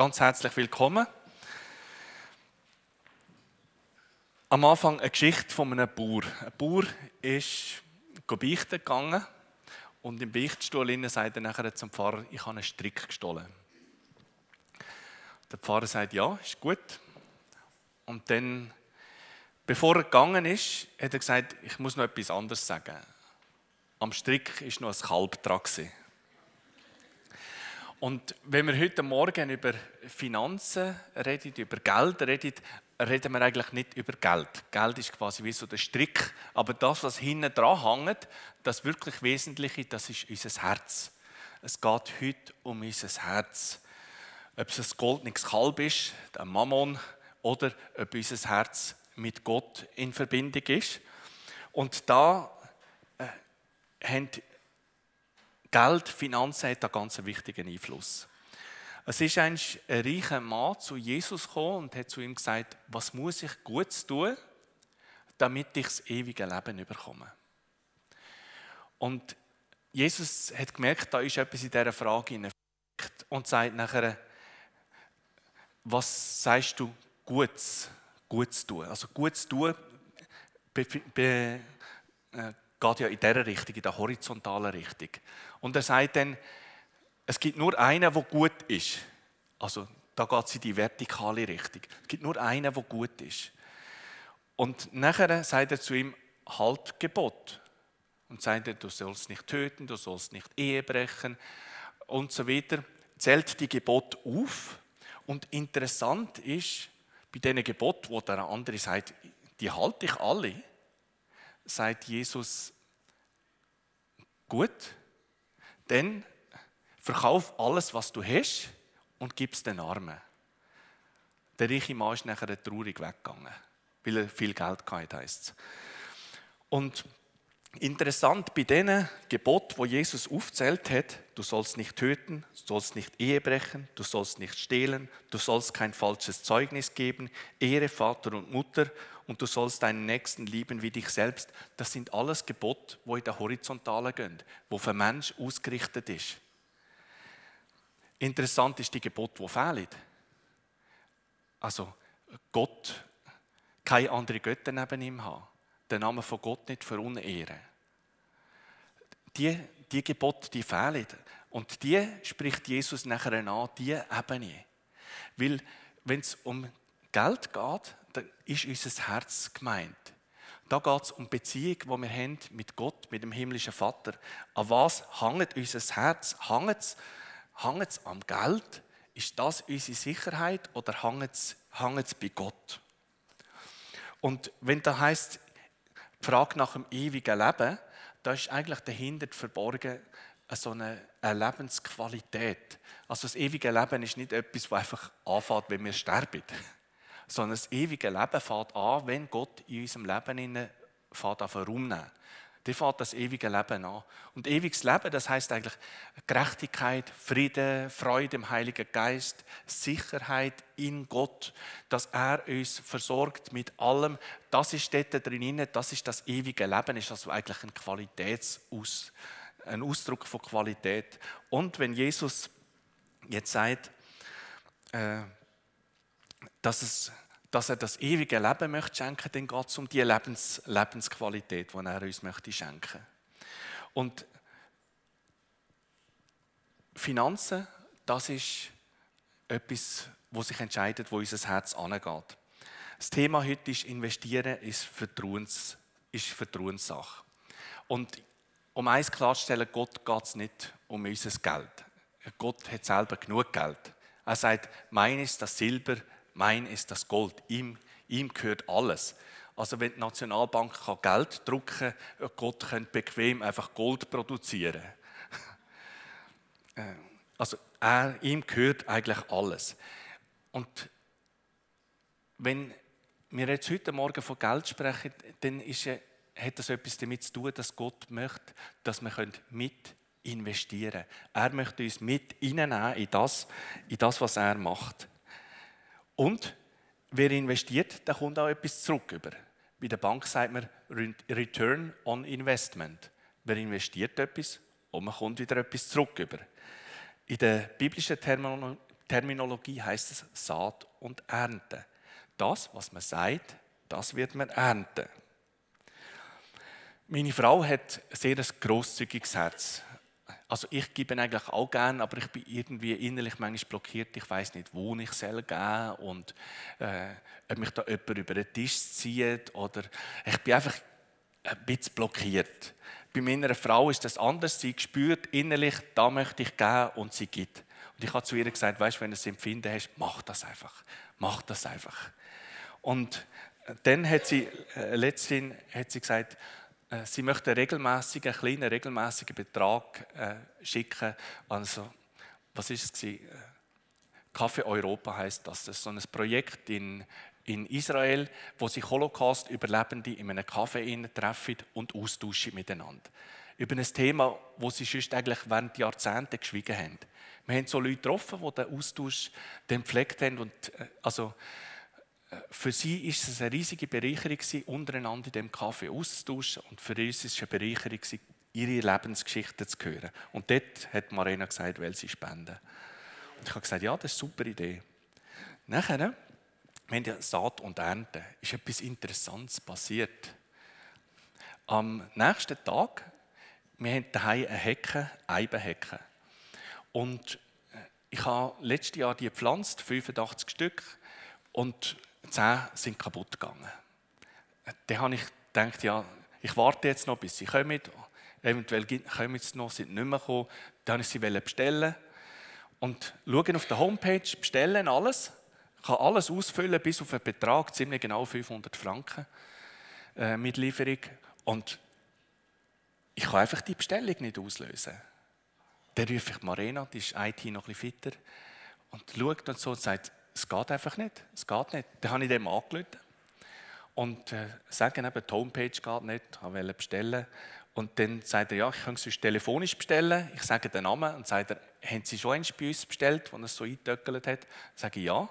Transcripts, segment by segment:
Ganz herzlich willkommen. Am Anfang eine Geschichte von einem Bauer. Ein Bauer ist beichten gegangen und im Beichtstuhl sagt er nachher zum Pfarrer, ich habe einen Strick gestohlen. Der Pfarrer sagt, ja, ist gut. Und dann, bevor er gegangen ist, hat er gesagt, ich muss noch etwas anderes sagen. Am Strick ist noch ein Kalb dran. Und wenn wir heute Morgen über Finanzen reden, über Geld reden, reden wir eigentlich nicht über Geld. Geld ist quasi wie so der Strick, aber das, was hinten dran hängt, das wirklich Wesentliche, das ist unser Herz. Es geht heute um unser Herz. Ob es ein goldenes Kalb ist, der Mammon, oder ob unser Herz mit Gott in Verbindung ist. Und da äh, haben Geld, Finanzen hat einen ganz wichtigen Einfluss. Es ist ein reicher Mann zu Jesus gekommen und hat zu ihm gesagt, was muss ich Gutes tun, damit ich das ewige Leben bekomme. Und Jesus hat gemerkt, da ist etwas in dieser Frage und sagt nachher, was sagst du Gutes, Gutes tun? Also Gutes tun be, be, äh, geht ja in dieser Richtung, in der horizontalen Richtung. Und er sagt dann, es gibt nur einen, der gut ist. Also da geht es in die vertikale Richtung. Es gibt nur einen, der gut ist. Und nachher sagt er zu ihm, halt Gebot. Und sagt er, du sollst nicht töten, du sollst nicht Ehe brechen und so weiter. Zählt die Gebot auf. Und interessant ist, bei diesen Geboten, wo der andere sagt, die halte ich alle, sagt Jesus, gut, dann verkauf alles, was du hast und gib es den Armen. Der reiche Mann ist nachher traurig weggegangen, weil er viel Geld hatte, heisst es. Und interessant bei diesen Geboten, wo Jesus aufzählt hat, du sollst nicht töten, du sollst nicht Ehe brechen, du sollst nicht stehlen, du sollst kein falsches Zeugnis geben, Ehre Vater und Mutter und du sollst deinen Nächsten lieben wie dich selbst. Das sind alles Gebote, wo in der Horizontale gehen, wo für Mensch ausgerichtet ist. Interessant ist die Gebot, wo fehlen. Also Gott, keine andere Götter neben ihm haben, den Namen von Gott nicht verunehren. Die, die Gebote, die fehlen. Und die spricht Jesus nachher an, die Ebene. Weil, wenn es um Geld geht, da ist unser Herz gemeint. Da geht es um die Beziehung, die wir haben mit Gott, mit dem himmlischen Vater. An was hängt unser Herz? Hängt es, hängt es am Geld? Ist das unsere Sicherheit oder hängt es, hängt es bei Gott? Und wenn da heißt die Frage nach dem ewigen Leben, da ist eigentlich dahinter verborgen so eine, eine Lebensqualität. Also das ewige Leben ist nicht etwas, das einfach anfängt, wenn wir sterben sondern das ewige Leben fährt an, wenn Gott in unserem Leben fährt an rumnehmen. Die fährt das ewige Leben an. Und ewiges Leben, das heißt eigentlich Gerechtigkeit, Friede, Freude im Heiligen Geist, Sicherheit in Gott, dass er uns versorgt mit allem. Das ist dort drin, das ist das ewige Leben, ist also eigentlich ein Qualitätsaus, ein Ausdruck von Qualität. Und wenn Jesus jetzt sagt, äh, dass, es, dass er das ewige Leben möchte schenken, dann geht es um die Lebens, Lebensqualität, die er uns möchte schenken. Und Finanzen, das ist etwas, wo sich entscheidet, wo unser Herz angeht. Das Thema heute ist Investieren ist, Vertrauens, ist Vertrauenssache. Und um eins klarzustellen, Gott geht es nicht um unser Geld. Gott hat selber genug Geld. Er sagt, mein ist das Silber, mein ist das Gold. Ihm, ihm gehört alles. Also wenn die Nationalbank Geld drucken kann, Gott könnte bequem einfach Gold produzieren. Äh, also er, ihm gehört eigentlich alles. Und wenn wir jetzt heute Morgen von Geld sprechen, dann ist, hat das etwas damit zu tun, dass Gott möchte, dass wir mit investieren können. Er möchte uns mit hineinnehmen in das, in das, was er macht. Und wer investiert, der kommt auch etwas zurück über. Bei der Bank sagt man Return on Investment. Wer investiert etwas und man kommt wieder etwas zurück über. In der biblischen Terminologie heißt es Saat und Ernte. Das, was man sagt, das wird man ernten. Meine Frau hat ein sehr grosszügiges Herz. Also ich gebe eigentlich auch gerne, aber ich bin irgendwie innerlich manchmal blockiert. Ich weiß nicht, wo ich soll geben und äh, ob mich da jemand über den Tisch zieht oder ich bin einfach ein bisschen blockiert. Bei meiner Frau ist das anders. Sie spürt innerlich, da möchte ich geben und sie gibt. Und ich habe zu ihr gesagt, weißt, wenn du das Empfinden hast, mach das einfach, mach das einfach. Und dann hat sie äh, letztens hat sie gesagt, äh, sie möchte regelmäßig einen kleinen regelmäßigen Betrag äh, schicken. Also, was ist es? Äh, Kaffee Europa heißt das. Das ist so ein Projekt in, in Israel, wo sich Holocaust-Überlebende in einem Kaffee treffen und austauschen miteinander. Über ein Thema, wo sie sonst eigentlich während Jahrzehnten geschwiegen haben. Wir haben so Leute getroffen, die den Austausch den gepflegt haben. Und, also, für sie ist es eine riesige Bereicherung, untereinander in dem Kaffee auszutauschen. Und für uns ist es eine Bereicherung, ihre Lebensgeschichte zu hören. Und dort hat Marina gesagt, weil sie spenden. Und ich habe gesagt, ja, das ist eine super Idee. Nachher, wir haben ja Saat und Ernte, ist etwas Interessantes passiert. Am nächsten Tag, wir haben daheim eine Hecke, Eibenhecke. Und äh, ich habe letztes Jahr die gepflanzt, 85 Stück. Und zehn sind kaputt gegangen. Dann habe ich gedacht, ja, ich warte jetzt noch, bis sie kommen. Eventuell kommen sie noch, sind nicht mehr gekommen. Dann habe ich sie bestellen. Und schauen auf der Homepage, bestellen alles. Ich kann alles ausfüllen bis auf einen Betrag, ziemlich genau 500 Franken äh, mit Lieferung. Und ich kann einfach die Bestellung nicht auslösen. Dann rufe ich Marina, die ist IT noch ein bisschen fitter, und schaut und so und sagt, es geht einfach nicht. Es geht nicht. Dann habe ich dem angerufen und äh, sagen eben, die Homepage geht nicht, ich wollte bestellen. Und dann sagt er, ja, ich kann es telefonisch bestellen. Ich sage den Namen und sagt er, haben Sie schon eins bei uns bestellt, das es so eingetöckelt hat? Ich sage ja.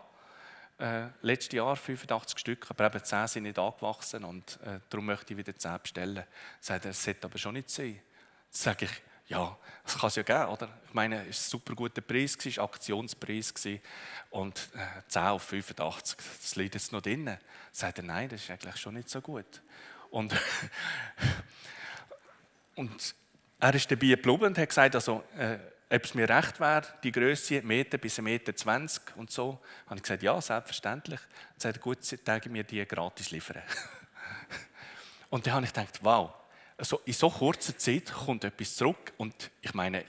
Äh, letztes Jahr 85 Stück, aber eben 10 sind nicht angewachsen und äh, darum möchte ich wieder 10 bestellen. Sagt er, das sollte aber schon nicht sein. Dann sage ich, ja, das kann es ja geben, oder? Ich meine, es war ein super guter Preis, es war Aktionspreis und äh, 10 auf 85, das liegt jetzt noch drin. Sagt er, nein, das ist eigentlich schon nicht so gut. Und, und er ist dabei geblieben und hat gesagt, also, äh, ob es mir recht wäre, die Größe Meter bis 1,20 Meter 20 und so. Habe ich gesagt, ja, selbstverständlich. Dann sagt er, gut, Tage mir die gratis liefern. und dann habe ich gedacht, wow, also in so kurzer Zeit kommt etwas zurück und ich meine,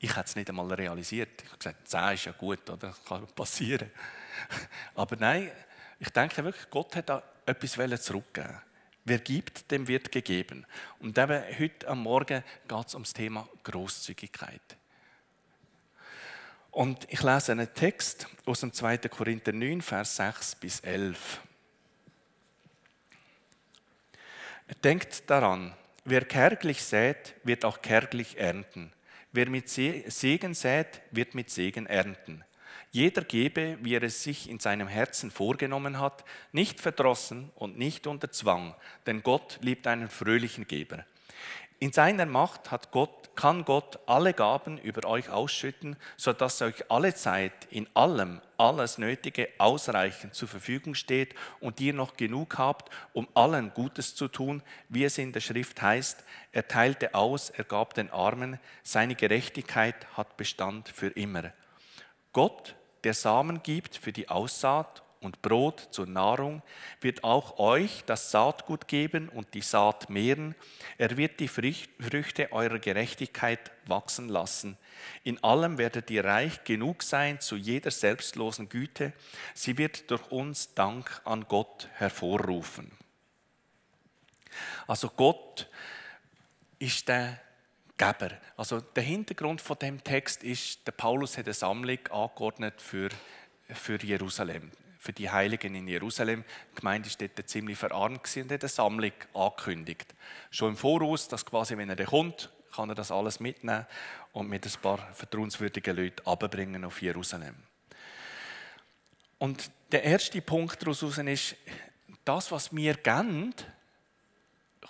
ich hätte es nicht einmal realisiert. Ich habe gesagt, 10 ist ja gut, oder? Das kann passieren. Aber nein, ich denke wirklich, Gott hat da etwas zurückgeben Wer gibt, dem wird gegeben. Und eben heute am Morgen geht es um das Thema Großzügigkeit. Und ich lese einen Text aus dem 2. Korinther 9, Vers 6 bis 11. Denkt daran, Wer kärglich sät, wird auch kärglich ernten. Wer mit Segen sät, wird mit Segen ernten. Jeder gebe, wie er es sich in seinem Herzen vorgenommen hat, nicht verdrossen und nicht unter Zwang, denn Gott liebt einen fröhlichen Geber. In seiner Macht Gott, kann Gott alle Gaben über euch ausschütten, sodass euch alle Zeit in allem alles Nötige ausreichend zur Verfügung steht und ihr noch genug habt, um allen Gutes zu tun, wie es in der Schrift heißt, er teilte aus, er gab den Armen, seine Gerechtigkeit hat Bestand für immer. Gott, der Samen gibt für die Aussaat und Brot zur Nahrung, wird auch euch das Saatgut geben und die Saat mehren. Er wird die Früchte eurer Gerechtigkeit wachsen lassen. In allem werdet ihr reich genug sein zu jeder selbstlosen Güte. Sie wird durch uns Dank an Gott hervorrufen. Also Gott ist der Geber. Also der Hintergrund von dem Text ist, der Paulus hat eine Sammlung angeordnet für, für Jerusalem für die Heiligen in Jerusalem. Die Gemeinde war dort ziemlich verarmt und hat eine Sammlung angekündigt. Schon im Voraus, dass quasi, wenn er kommt, kann er das alles mitnehmen und mit ein paar vertrauenswürdigen Leuten abbringen auf Jerusalem. Und der erste Punkt daraus ist, das, was wir geben,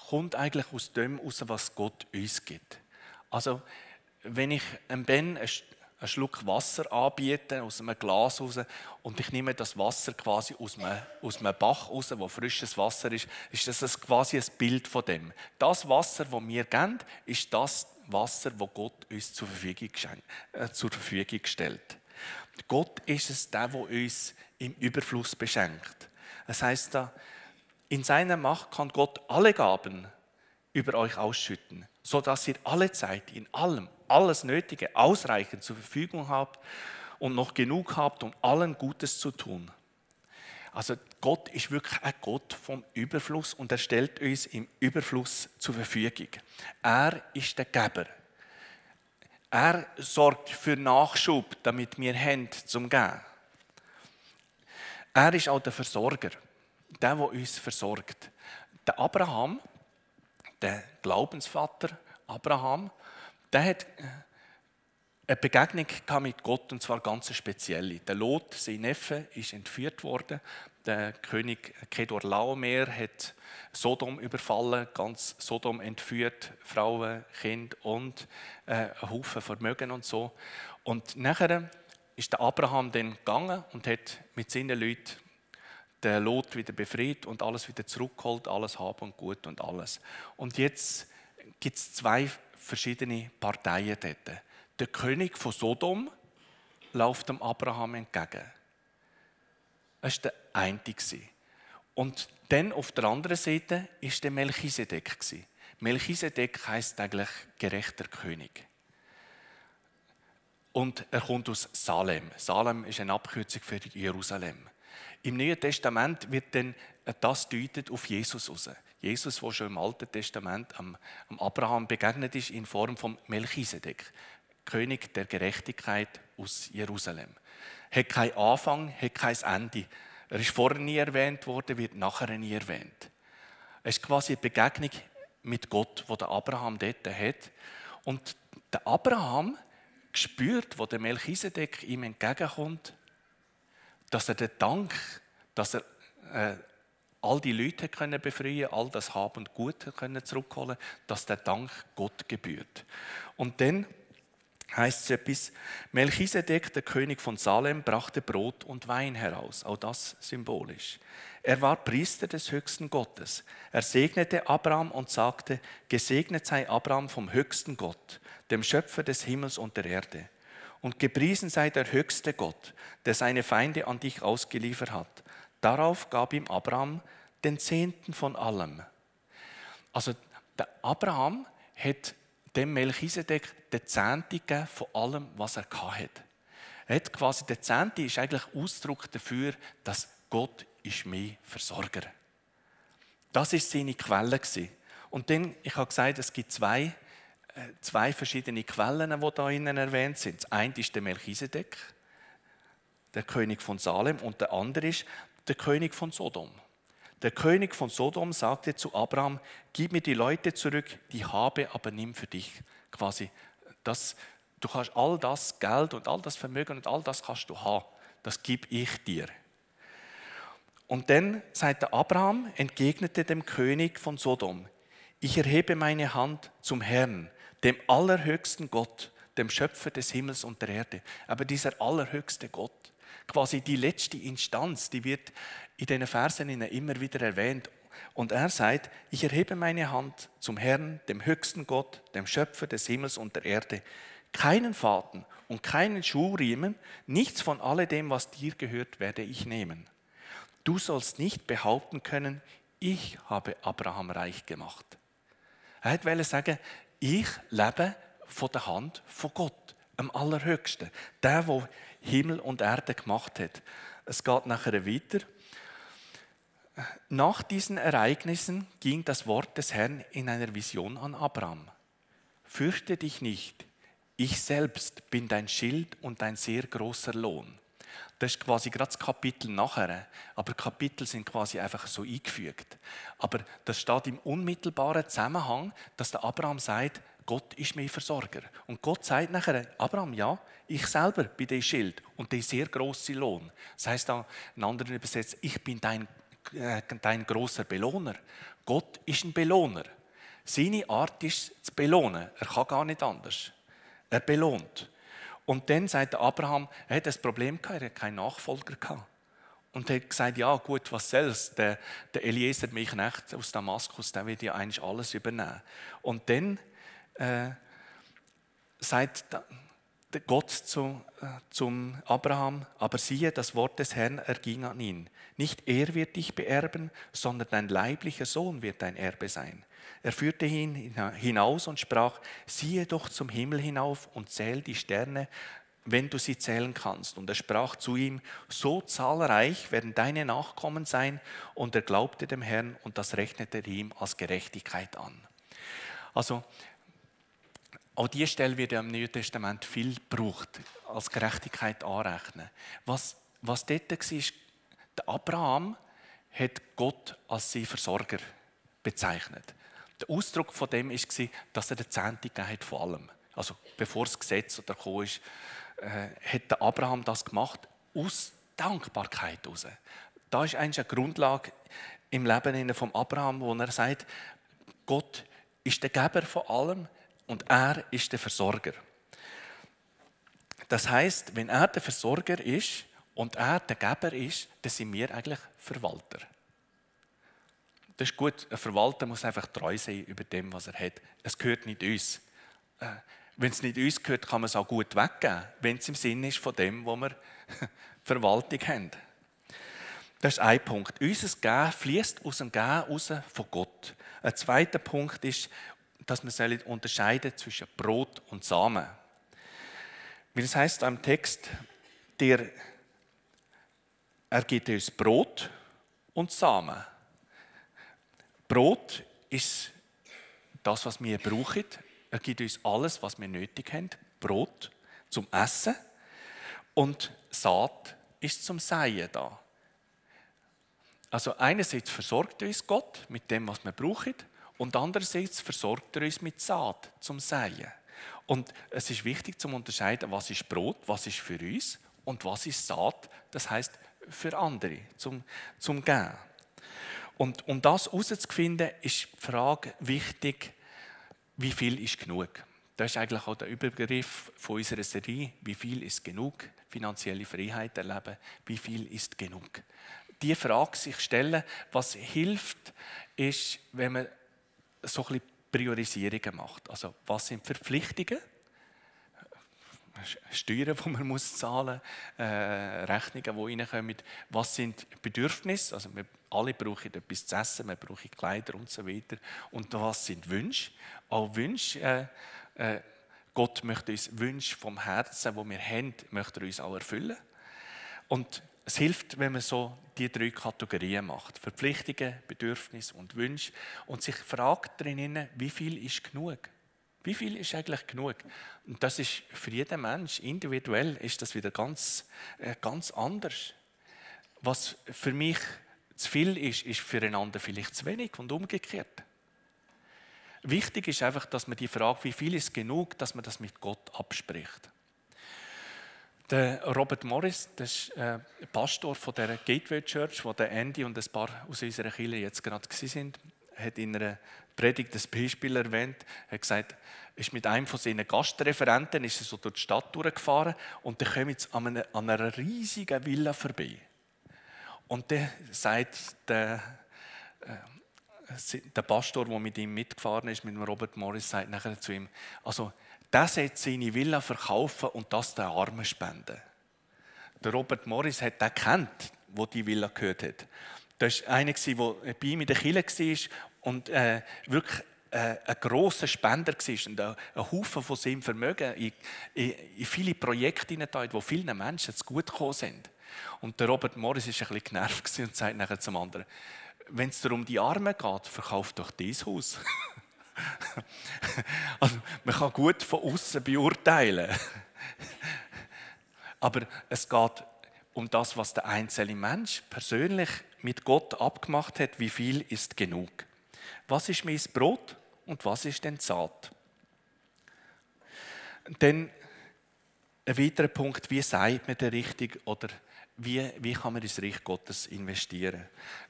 kommt eigentlich aus dem, aus was Gott uns gibt. Also, wenn ich Ben einen Schluck Wasser anbieten aus einem Glas raus und ich nehme das Wasser quasi aus einem, aus einem Bach raus, wo frisches Wasser ist, ist das quasi ein Bild von dem. Das Wasser, das wir geben, ist das Wasser, das Gott uns zur Verfügung, äh, zur Verfügung stellt. Gott ist es, der, der uns im Überfluss beschenkt. Das heißt da, in seiner Macht kann Gott alle Gaben über euch ausschütten, so dass ihr alle Zeit in allem alles Nötige ausreichend zur Verfügung habt und noch genug habt, um allen Gutes zu tun. Also Gott ist wirklich ein Gott vom Überfluss und er stellt uns im Überfluss zur Verfügung. Er ist der Geber. Er sorgt für Nachschub, damit wir haben zum Geben. Er ist auch der Versorger, der, der uns versorgt. Der Abraham, der Glaubensvater Abraham, der hat äh, eine Begegnung mit Gott und zwar ganz spezielle. Der Lot, sein Neffe, ist entführt worden. Der König Kedor Laomer hat Sodom überfallen, ganz Sodom entführt, Frauen, Kinder und äh, Haufen Vermögen und so. Und nachher ist der Abraham dann gegangen und hat mit seinen Leuten den Lot wieder befreit und alles wieder zurückgeholt, alles haben und gut und alles. Und jetzt gibt es zwei verschiedene Parteien dort. Der König von Sodom läuft dem Abraham entgegen. Das war der eine. Und dann auf der anderen Seite war der Melchisedek. Melchisedek heisst eigentlich gerechter König. Und er kommt aus Salem. Salem ist eine Abkürzung für Jerusalem. Im Neuen Testament wird dann das deutet auf Jesus raus. Jesus, der schon im Alten Testament am, Abraham begegnet ist in Form von Melchisedek, König der Gerechtigkeit aus Jerusalem. Hat keinen Anfang, hat kein Ende. Er ist vorher nie erwähnt worden, wird nachher nie erwähnt. Es ist quasi eine Begegnung mit Gott, wo der Abraham dort hat. Und der Abraham spürt, wo der Melchisedek ihm entgegenkommt, dass er den Dank, dass er äh, all die Leute können befreien, all das Haben und Gut können zurückholen, dass der Dank Gott gebührt. Und dann heißt es etwas, Melchisedek, der König von Salem, brachte Brot und Wein heraus, auch das symbolisch. Er war Priester des höchsten Gottes. Er segnete Abraham und sagte, gesegnet sei Abraham vom höchsten Gott, dem Schöpfer des Himmels und der Erde. Und gepriesen sei der höchste Gott, der seine Feinde an dich ausgeliefert hat Darauf gab ihm Abraham den Zehnten von allem. Also der Abraham hat dem Melchisedek den Zehnten von allem, was er hatte. Er hat quasi, der Zehnte ist eigentlich Ausdruck dafür, dass Gott ist mein Versorger. Das ist seine Quelle Und dann, ich habe gesagt, es gibt zwei, zwei verschiedene Quellen, die da innen erwähnt sind. Das eine ist der Melchisedek, der König von Salem, und der andere ist der König von Sodom. Der König von Sodom sagte zu Abraham, gib mir die Leute zurück, die habe, aber nimm für dich. Quasi, das, du kannst all das Geld und all das Vermögen und all das kannst du haben. Das gebe ich dir. Und dann sagte Abraham, entgegnete dem König von Sodom, ich erhebe meine Hand zum Herrn, dem allerhöchsten Gott, dem Schöpfer des Himmels und der Erde. Aber dieser allerhöchste Gott, quasi die letzte Instanz, die wird in den Versen immer wieder erwähnt. Und er sagt, ich erhebe meine Hand zum Herrn, dem höchsten Gott, dem Schöpfer des Himmels und der Erde. Keinen Faden und keinen Schuhriemen, nichts von alledem, was dir gehört, werde ich nehmen. Du sollst nicht behaupten können, ich habe Abraham reich gemacht. Er wollte sagen, ich lebe von der Hand von Gott, am Allerhöchsten. Der, der Himmel und Erde gemacht hat. Es geht nachher weiter. Nach diesen Ereignissen ging das Wort des Herrn in einer Vision an Abraham. Fürchte dich nicht, ich selbst bin dein Schild und dein sehr großer Lohn. Das ist quasi gerade das Kapitel nachher. Aber Kapitel sind quasi einfach so eingefügt. Aber das steht im unmittelbaren Zusammenhang, dass der Abraham sagt, Gott ist mein Versorger. Und Gott sagt nachher, Abraham, ja, ich selber bin dein Schild und der sehr große Lohn. Das heißt da in anderen Übersetzungen, ich bin dein, äh, dein großer Belohner. Gott ist ein Belohner. Seine Art ist zu belohnen. Er kann gar nicht anders. Er belohnt. Und dann sagt Abraham, er hat ein Problem gehabt, er hat keinen Nachfolger gehabt. Und er hat gesagt, ja gut, was soll's, der, der Eliezer, mein Knecht aus Damaskus, der wird ja eigentlich alles übernehmen. Und dann äh, sagt Gott zu, äh, zum Abraham, aber siehe, das Wort des Herrn erging an ihn. Nicht er wird dich beerben, sondern dein leiblicher Sohn wird dein Erbe sein. Er führte ihn hinaus und sprach, siehe doch zum Himmel hinauf und zähl die Sterne, wenn du sie zählen kannst. Und er sprach zu ihm, so zahlreich werden deine Nachkommen sein. Und er glaubte dem Herrn und das rechnete ihm als Gerechtigkeit an. Also auch diese Stelle wird im Neuen Testament viel gebraucht, als Gerechtigkeit anrechnen. Was, was dort war, ist, der Abraham hat Gott als sein Versorger bezeichnet. Der Ausdruck von dem war, dass er den Zehnte gegeben hat von allem. Also bevor das Gesetz oder gekommen ist, äh, hat der Abraham das gemacht aus Dankbarkeit heraus. Da ist eigentlich eine Grundlage im Leben von Abraham, wo er sagt, Gott ist der Geber von allem, und er ist der Versorger. Das heißt, wenn er der Versorger ist und er der Geber ist, dann sind wir eigentlich Verwalter. Das ist gut. Ein Verwalter muss einfach treu sein über dem, was er hat. Es gehört nicht uns. Äh, wenn es nicht uns gehört, kann man es auch gut weggeben, wenn es im Sinn ist von dem, wo wir Verwaltung haben. Das ist ein Punkt. Unser Gehen fließt aus dem Gehen raus von Gott. Ein zweiter Punkt ist, dass wir unterscheiden zwischen Brot und Samen. Wie das heißt am Text, der, er gibt uns Brot und Samen. Brot ist das, was wir brauchen. Er gibt uns alles, was wir nötig haben. Brot zum Essen und Saat ist zum Säen da. Also einerseits versorgt uns Gott mit dem, was wir brauchen und andererseits versorgt er uns mit Saat zum Säen. Und es ist wichtig zu unterscheiden, was ist Brot, was ist für uns und was ist Saat, das heißt für andere, zum, zum Gehen. Und um das herauszufinden, ist die Frage wichtig, wie viel ist genug? Das ist eigentlich auch der Überbegriff von unserer Serie. Wie viel ist genug? Finanzielle Freiheit erleben. Wie viel ist genug? Die Frage sich stellen, was hilft, ist, wenn man so ein Priorisierungen macht. Also was sind Verpflichtungen? Steuern, die man muss zahlen muss, äh, Rechnungen, die reinkommen. Was sind Bedürfnisse? Also wir alle brauchen etwas zu essen, wir brauchen Kleider und so weiter. Und was sind Wünsche? Auch Wünsche, äh, äh, Gott möchte uns Wünsche vom Herzen, die wir haben, möchte er uns auch erfüllen. Und es hilft, wenn man so die drei Kategorien macht. Verpflichtungen, Bedürfnisse und Wünsche. Und sich fragt drinnen, wie viel ist genug? Wie viel ist eigentlich genug? Und das ist für jeden Mensch individuell ist das wieder ganz, äh, ganz anders. Was für mich zu viel ist, ist für einander vielleicht zu wenig und umgekehrt. Wichtig ist einfach, dass man die Frage, wie viel ist genug, dass man das mit Gott abspricht. Der Robert Morris, das ist äh, Pastor von der Gateway Church, wo der Andy und ein paar aus unserer Kirche jetzt gerade sind, hat in einer Predigt das Beispiel erwähnt. Er hat gesagt, ist mit einem von seinen Gastreferenten ist er so durch die Stadt durchgefahren und dann kommt jetzt an einer, an einer riesigen Villa vorbei. Und dann sagt der, äh, der Pastor, der mit ihm mitgefahren ist, mit Robert Morris, sagt nachher zu ihm, also der sollte seine Villa verkaufen und das den Armen spenden. Der Robert Morris hat den kennt, wo die Villa gehört hat. Das war einer, der bei ihm in der Kirche war und äh, wirklich äh, ein grosser Spender war und ein, Haufen von seinem Vermögen in, in, in viele Projekte hineingetan wo vielen Menschen zu gut gekommen sind. Und der Robert Morris war ein bisschen genervt und sagt nachher zum anderen, wenn es dir um die Armen geht, verkauf doch dieses Haus. Also, man kann gut von außen beurteilen. Aber es geht um das, was der einzelne Mensch persönlich mit Gott abgemacht hat, wie viel ist genug. Was ist mein Brot und was ist denn Saat? Dann ein weiterer Punkt, wie sagt man den richtig oder wie, wie kann man ins Reich Gottes investieren?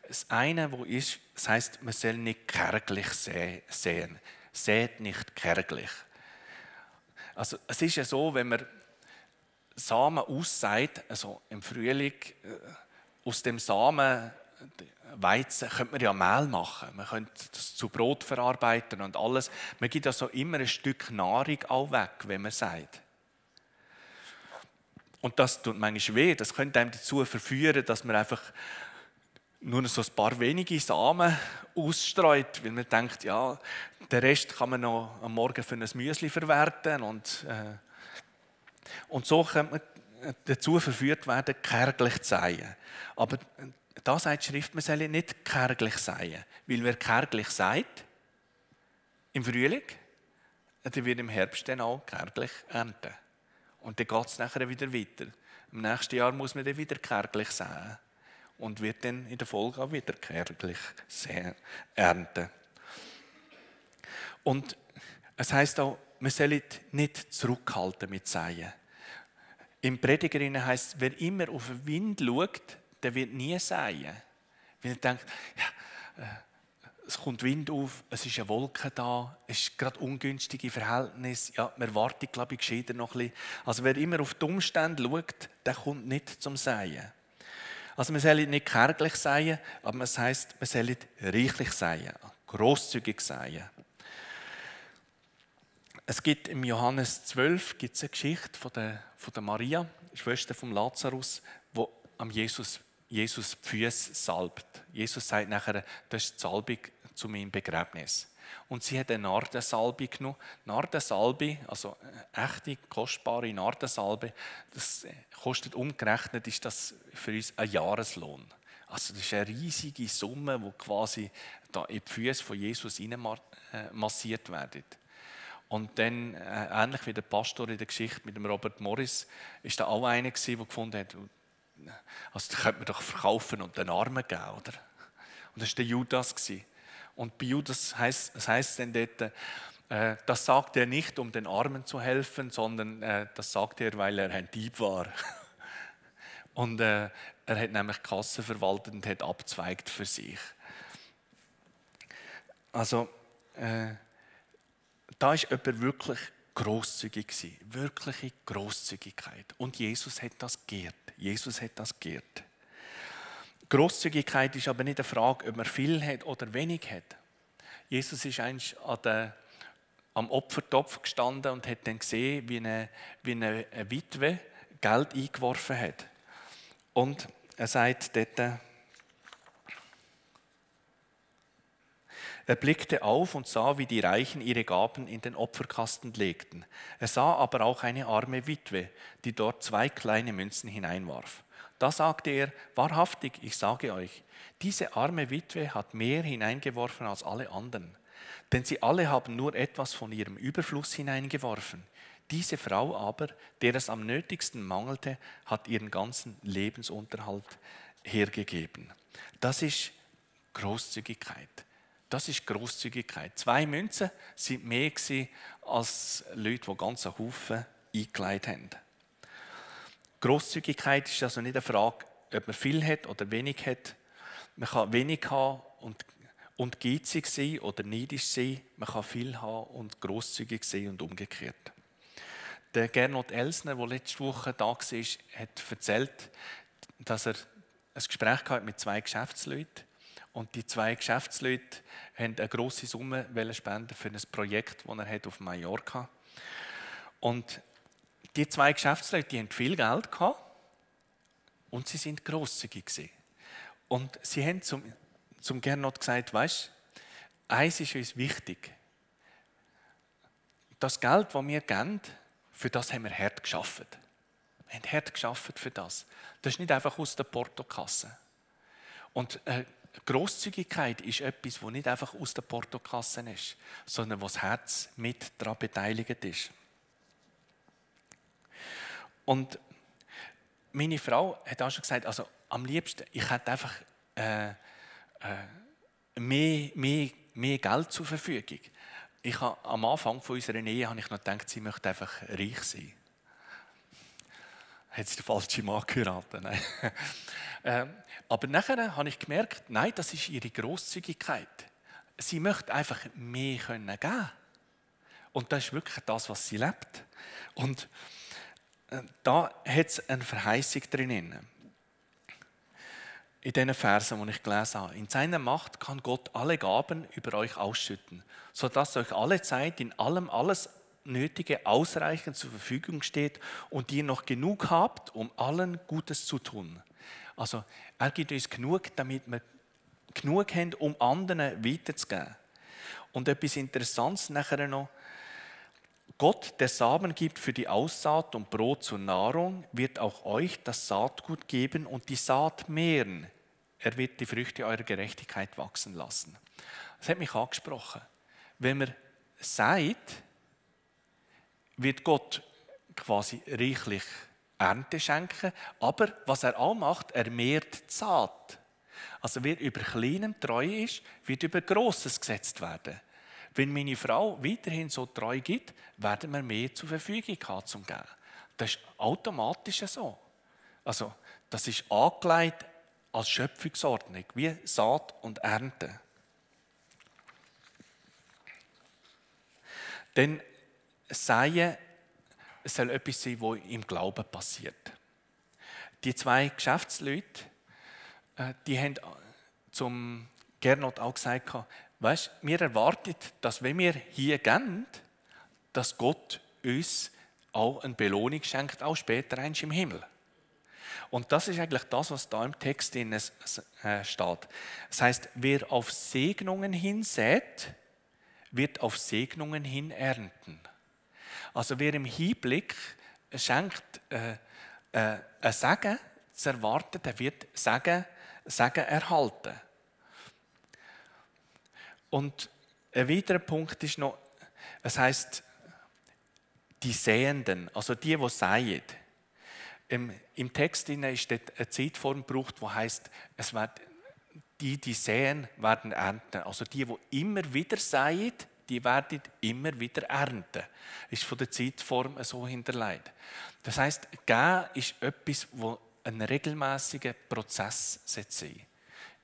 Das eine, wo ist, das heißt, man soll nicht kärglich sehen. Seht nicht kärglich. Also es ist ja so, wenn man Samen aussät, also im Frühling, äh, aus dem Samen Weizen könnte man ja Mehl machen. Man könnte das zu Brot verarbeiten und alles. Man gibt also immer ein Stück Nahrung auch weg, wenn man sagt. Und das tut manchmal weh. Das könnte einem dazu verführen, dass man einfach nur so ein paar wenige Samen ausstreut, weil man denkt, ja, den Rest kann man noch am Morgen für ein Müsli verwerten und, äh, und so könnte man dazu verführt werden, kärglich zu sein. Aber da sagt die Schrift, man soll nicht kärglich sein. Weil wer kärglich sagt, im Frühling, der wird im Herbst dann auch kärglich ernten. Und dann geht es nachher wieder weiter. Im nächsten Jahr muss man dann wieder kärglich sein. Und wird dann in der Folge auch wieder kärglich ernten. Und es heißt auch, man soll nicht zurückhalten mit Seien. Im Predigerinnen heißt es, wer immer auf den Wind schaut, der wird nie säen. Weil er denkt, ja, äh, es kommt Wind auf, es ist eine Wolke da, es ist gerade ungünstige Verhältnis, ja, man wartet, glaube ich, gescheiter noch ein bisschen. Also wer immer auf die Umstände schaut, der kommt nicht zum Säen. Also man soll nicht kärglich säen, aber es heisst, man soll reichlich säen, grosszügig säen. Es gibt im Johannes 12 gibt es eine Geschichte von der, von der Maria, Schwester von Lazarus, wo am Jesus Jesus die Füße salbt. Jesus sagt nachher, das ist die Salbung zu meinem Begräbnis. Und sie hat eine Nardensalbe genommen. Nardensalbe, also echte, kostbare Nardensalbe, das kostet umgerechnet, ist das für uns ein Jahreslohn. Also das ist eine riesige Summe, die quasi da in die Füße von Jesus massiert werden. Und dann, äh, ähnlich wie der Pastor in der Geschichte mit dem Robert Morris, ist da auch einer der gefunden hat, also das könnte man doch verkaufen und den Armen geben, oder? Und das war der Judas. Und bei Judas heißt, das heißt dann dort, äh, das sagt er nicht, um den Armen zu helfen, sondern äh, das sagt er, weil er ein Dieb war. Und äh, er hat nämlich Kasse verwaltet und hat abzweigt für sich. Also, da ist jemand wirklich großzügig gewesen, wirkliche Großzügigkeit. Und Jesus hat das geehrt. Jesus hat das geehrt. Großzügigkeit ist aber nicht eine Frage, ob man viel hat oder wenig hat. Jesus ist eigentlich der, am Opfertopf gestanden und hat dann gesehen, wie eine, wie eine Witwe Geld eingeworfen hat. Und er sagt dort, Er blickte auf und sah, wie die Reichen ihre Gaben in den Opferkasten legten. Er sah aber auch eine arme Witwe, die dort zwei kleine Münzen hineinwarf. Da sagte er, wahrhaftig, ich sage euch, diese arme Witwe hat mehr hineingeworfen als alle anderen. Denn sie alle haben nur etwas von ihrem Überfluss hineingeworfen. Diese Frau aber, der es am nötigsten mangelte, hat ihren ganzen Lebensunterhalt hergegeben. Das ist Großzügigkeit. Das ist Großzügigkeit. Zwei Münzen sind mehr als Leute, die ganze Haufen eingelegt haben. Großzügigkeit ist also nicht eine Frage, ob man viel hat oder wenig hat. Man kann wenig haben und, und geizig sein oder neidisch sein. Man kann viel haben und großzügig sein und umgekehrt. Der Gernot Elsner, der letzte Woche da war, hat erzählt, dass er ein Gespräch mit zwei Geschäftsleuten und die zwei Geschäftsleute haben eine grosse Summe spenden für ein Projekt, das er hat auf Mallorca. Und die zwei Geschäftsleute, die haben viel Geld gehabt und sie sind grosszügig gewesen. Und sie haben zum, zum Gernot gesagt, weißt, eins ist uns wichtig. Das Geld, das wir geben, für das haben wir hart geschafft. Wir haben hart geschafft für das. Das ist nicht einfach aus der Portokasse. Und äh, Großzügigkeit ist etwas, das nicht einfach aus der Portokasse ist, sondern wo das Herz mit daran beteiligt ist. Und meine Frau hat auch schon gesagt, also am liebsten, ich hätte einfach äh, äh, mehr, mehr, mehr Geld zur Verfügung. Ich habe, am Anfang von unserer Ehe habe ich noch gedacht, sie möchte einfach reich sein. Hat sie den falschen Mann geheiratet? Nein. Ähm, aber nachher habe ich gemerkt, nein, das ist ihre Großzügigkeit. Sie möchte einfach mehr können geben. Und das ist wirklich das, was sie lebt. Und äh, da hat es eine Verheißung drin. In diesen Versen, die ich gelesen habe. In seiner Macht kann Gott alle Gaben über euch ausschütten, sodass euch alle Zeit in allem alles Nötige ausreichend zur Verfügung steht und ihr noch genug habt, um allen Gutes zu tun. Also er gibt uns genug, damit wir genug haben, um anderen weiterzugeben. Und etwas Interessantes nachher noch, Gott, der Samen gibt für die Aussaat und Brot zur Nahrung, wird auch euch das Saatgut geben und die Saat mehren. Er wird die Früchte eurer Gerechtigkeit wachsen lassen. Das hat mich angesprochen. Wenn man sagt, wird Gott quasi reichlich Ernte schenken, aber was er auch macht, er mehrt die Saat. Also wer über Kleinem treu ist, wird über Grosses gesetzt werden. Wenn meine Frau weiterhin so treu gibt, werden wir mehr zur Verfügung haben zum Geben. Das ist automatisch so. Also, das ist angelegt als Schöpfungsordnung, wie Saat und Ernte. Denn Seien soll etwas sein, was im Glauben passiert. Die zwei Geschäftsleute, äh, die haben zum Gernot auch gesagt, weißt, wir erwarten, dass wenn wir hier gehen, dass Gott uns auch eine Belohnung schenkt, auch später eins im Himmel. Und das ist eigentlich das, was da im Text äh, steht. Das heißt, wer auf Segnungen hin sät, wird auf Segnungen hin ernten. Also wer im Hinblick schenkt äh, äh, ein Segen zu erwarten, der wird Segen, Segen erhalten. Und ein weiterer Punkt ist noch, es heißt die Sehenden, also die, die säen. Im, Im Text ist dort eine Zeitform gebraucht, die heißt, es wird, die, die säen, werden ernten. Also die, die immer wieder säen, die werden immer wieder ernten. Ist von der Zeitform so hinterlegt. Das heißt, geben ist etwas, wo ein regelmäßiger Prozess sein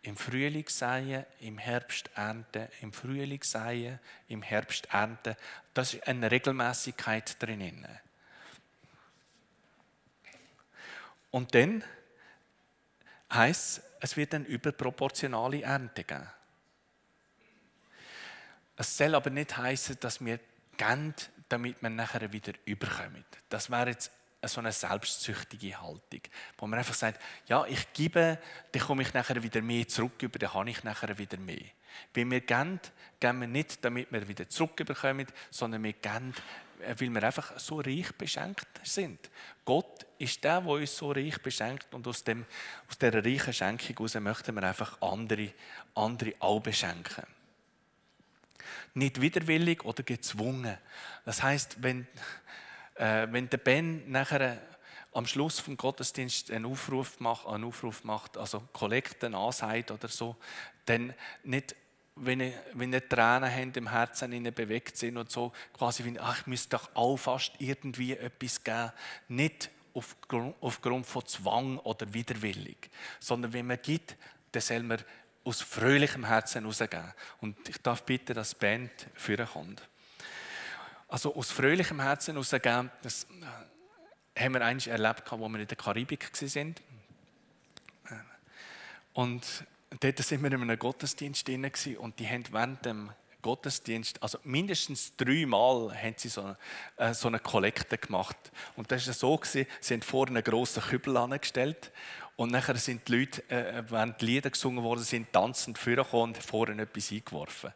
im Frühling säen, im Herbst ernten, im Frühling säen, im Herbst ernten. Das ist eine Regelmäßigkeit drinnen. Und dann heißt es, wird eine überproportionale Ernte geben. Es soll aber nicht heißen, dass wir gehen, damit wir nachher wieder überkommen. Das wäre jetzt so eine selbstsüchtige Haltung, wo man einfach sagt, ja, ich gebe, dann komme ich nachher wieder mehr zurück, über dann habe ich nachher wieder mehr. Wenn wir geben, geben wir nicht, damit wir wieder zurückbekommen, sondern wir geben, äh, weil wir einfach so reich beschenkt sind. Gott ist der, der uns so reich beschenkt und aus, dem, aus dieser reichen Schenkung heraus möchten wir einfach andere, andere auch beschenken nicht widerwillig oder gezwungen. Das heißt, wenn, äh, wenn der Ben nachher am Schluss vom Gottesdienst einen Aufruf macht, einen Aufruf macht also Kollekten ansagt oder so, dann nicht, wenn ihr, wenn ihr Tränen habt im Herzen, in bewegt sind und so, quasi wie, ach, ich müsste doch auch fast irgendwie etwas geben, nicht aufgrund, aufgrund von Zwang oder widerwillig, sondern wenn man gibt, dann soll man aus fröhlichem Herzen rausgeben. Und ich darf bitten, dass die Band führen kommt. Also aus fröhlichem Herzen rausgeben, das äh, haben wir eigentlich erlebt, als wir in der Karibik waren. Und dort sind wir in einem Gottesdienst drin und die haben während dem Gottesdienst, also mindestens dreimal haben sie so eine, äh, so eine Kollekte gemacht. Und das war so, sie haben vorne einen grossen Kübel angestellt und nachher sind die Leute, äh, während die Lieder gesungen worden sind, tanzend vorgekommen und vorne etwas eingeworfen.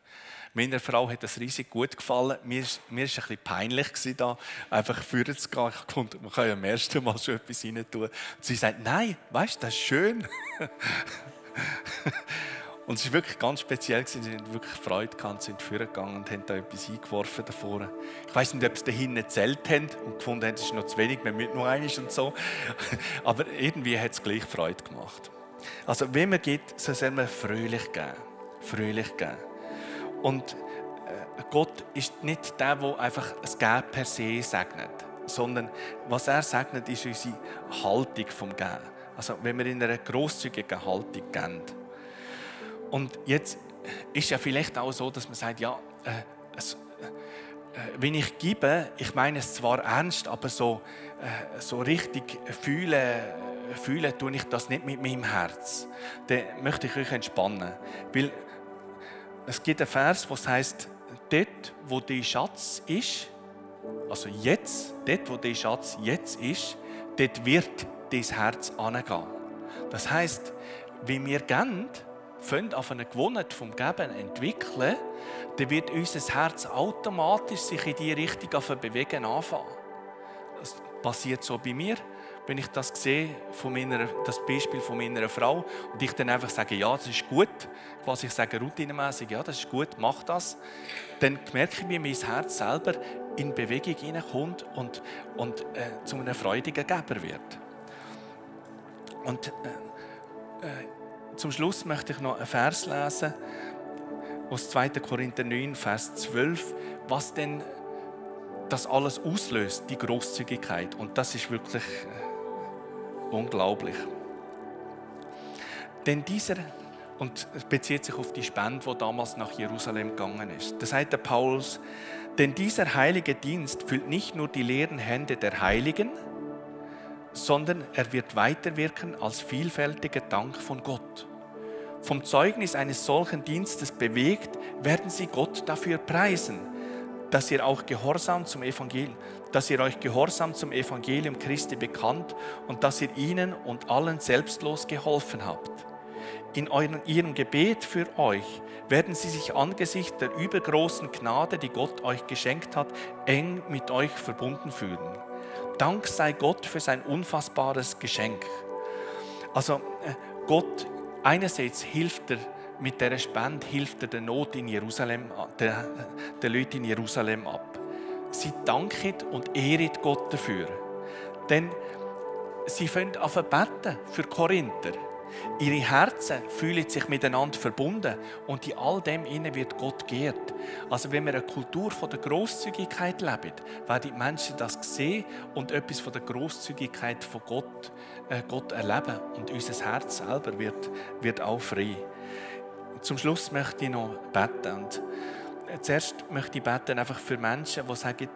Meiner Frau hat das riesig gut gefallen. Mir war es ein bisschen peinlich, da einfach vorne zu gehen. Ich konnte, man kann ja am ersten Mal schon etwas rein tun. Und sie sagt, nein, weißt du, das ist schön. Und es war wirklich ganz speziell. Sie haben wirklich Freude gehabt, sind vorgegangen und haben da etwas eingeworfen davor. Ich weiß nicht, ob sie da hinten gezählt haben und gefunden haben, es ist noch zu wenig, wir müssen nur eines und so. Aber irgendwie hat es gleich Freude gemacht. Also, wenn man gibt, so soll man fröhlich geben. Fröhlich geben. Und äh, Gott ist nicht der, der einfach das Geben per se segnet, sondern was er segnet, ist unsere Haltung vom Geben. Also, wenn wir in einer grosszügigen Haltung geben. Und jetzt ist ja vielleicht auch so, dass man sagt, ja, äh, es, wenn ich gebe, ich meine es zwar ernst, aber so, äh, so richtig fühlen, fühlen tue ich das nicht mit meinem Herz. Dann möchte ich euch entspannen. Weil es gibt einen Vers, es heißt, dort, wo dein Schatz ist, also jetzt, dort, wo dein Schatz jetzt ist, dort wird dein Herz angehen. Das heißt, wie wir geben, fangen auf eine Gewohnheit vom Geben entwickeln, dann wird unser Herz automatisch sich in die Richtung bewegen anfangen. Das passiert so bei mir, wenn ich das sehe, von meiner, das Beispiel von meiner Frau, und ich dann einfach sage, ja, das ist gut, was ich sage routinemäßig, ja, das ist gut, mach das, dann merke ich, wie mein Herz selber in Bewegung hineinkommt und, und äh, zu einem freudigen Geber wird. Und äh, äh, zum Schluss möchte ich noch einen Vers lesen aus 2. Korinther 9, Vers 12, was denn das alles auslöst, die Großzügigkeit. Und das ist wirklich äh, unglaublich. Denn dieser, und es bezieht sich auf die Spende, die damals nach Jerusalem gegangen ist. Da sagt der Paulus, denn dieser heilige Dienst füllt nicht nur die leeren Hände der Heiligen, sondern er wird weiterwirken als vielfältiger Dank von Gott vom Zeugnis eines solchen Dienstes bewegt, werden sie Gott dafür preisen, dass ihr auch gehorsam zum Evangelium, dass ihr euch gehorsam zum Evangelium Christi bekannt und dass ihr ihnen und allen selbstlos geholfen habt. In euren, ihrem Gebet für euch werden sie sich angesichts der übergroßen Gnade, die Gott euch geschenkt hat, eng mit euch verbunden fühlen. Dank sei Gott für sein unfassbares Geschenk. Also äh, Gott einerseits hilft er mit dieser Spende hilft er der Not in Jerusalem, der, der Leute in Jerusalem ab. Sie danken und ehren Gott dafür. Denn sie fangen an beten für Korinther. Ihre Herzen fühlen sich miteinander verbunden und in all dem innen wird Gott geehrt. Also wenn wir eine Kultur von der Großzügigkeit leben, werden die Menschen das sehen und etwas von der Großzügigkeit von Gott, äh, Gott erleben und unser Herz selber wird, wird auch frei. Zum Schluss möchte ich noch beten und zuerst möchte ich beten einfach für Menschen, die sagen,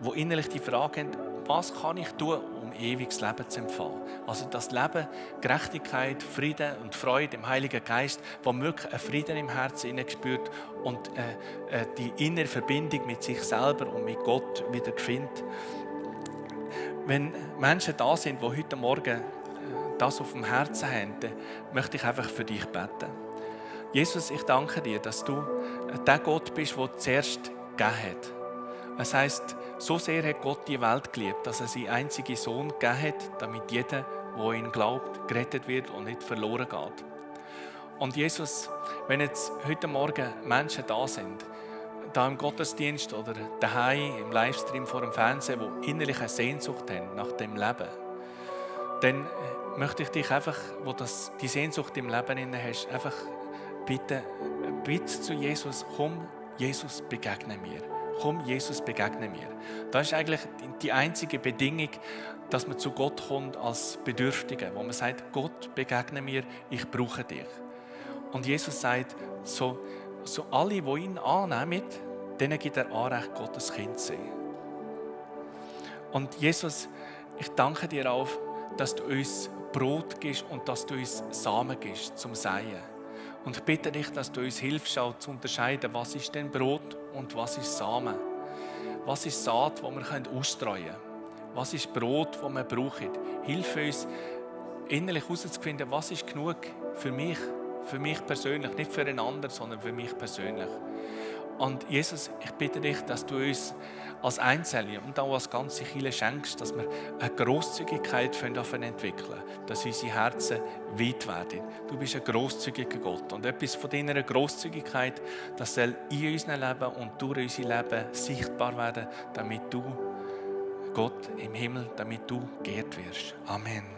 die innerlich die Frage haben, was kann ich tun, um ewiges Leben zu empfangen? Also das Leben, Gerechtigkeit, Frieden und Freude im Heiligen Geist, wo wirklich einen Frieden im Herzen spürt und äh, äh, die innere Verbindung mit sich selber und mit Gott wieder findet. Wenn Menschen da sind, die heute Morgen äh, das auf dem Herzen haben, möchte ich einfach für dich beten. Jesus, ich danke dir, dass du der Gott bist, der zuerst gegeben hat. Es heißt, so sehr hat Gott die Welt geliebt, dass er seinen einzigen Sohn gegeben hat, damit jeder, der ihn glaubt, gerettet wird und nicht verloren geht. Und Jesus, wenn jetzt heute Morgen Menschen da sind, da im Gottesdienst oder daheim im Livestream vor dem Fernsehen, die innerlich eine Sehnsucht haben nach dem Leben, dann möchte ich dich einfach, wo das, die Sehnsucht im Leben inne hast, einfach bitten, bitte zu Jesus, komm, Jesus, begegne mir komm, Jesus, begegne mir. Das ist eigentlich die einzige Bedingung, dass man zu Gott kommt als Bedürftige, wo man sagt, Gott, begegne mir, ich brauche dich. Und Jesus sagt, so, so alle, die ihn annehmen, denen gibt er Anrecht, Gottes Kind zu sein. Und Jesus, ich danke dir auch, dass du uns Brot gibst und dass du uns Samen gibst zum Seien. Und ich bitte dich, dass du uns hilfst, auch zu unterscheiden, was ist denn Brot und was ist Samen. Was ist Saat, wo wir ausstreuen können? Was ist Brot, das wir brauchen? Hilf uns, innerlich herauszufinden, was ist genug für mich, für mich persönlich, nicht für einen anderen, sondern für mich persönlich. Und Jesus, ich bitte dich, dass du uns als Einzelne und auch als ganze Kirche schenkst, dass wir eine Grosszügigkeit entwickeln dass unsere Herzen weit werden. Du bist ein grosszügiger Gott und etwas von deiner Grosszügigkeit, das soll in unserem Leben und durch unser Leben sichtbar werden, damit du, Gott im Himmel, damit du geehrt wirst. Amen. Amen.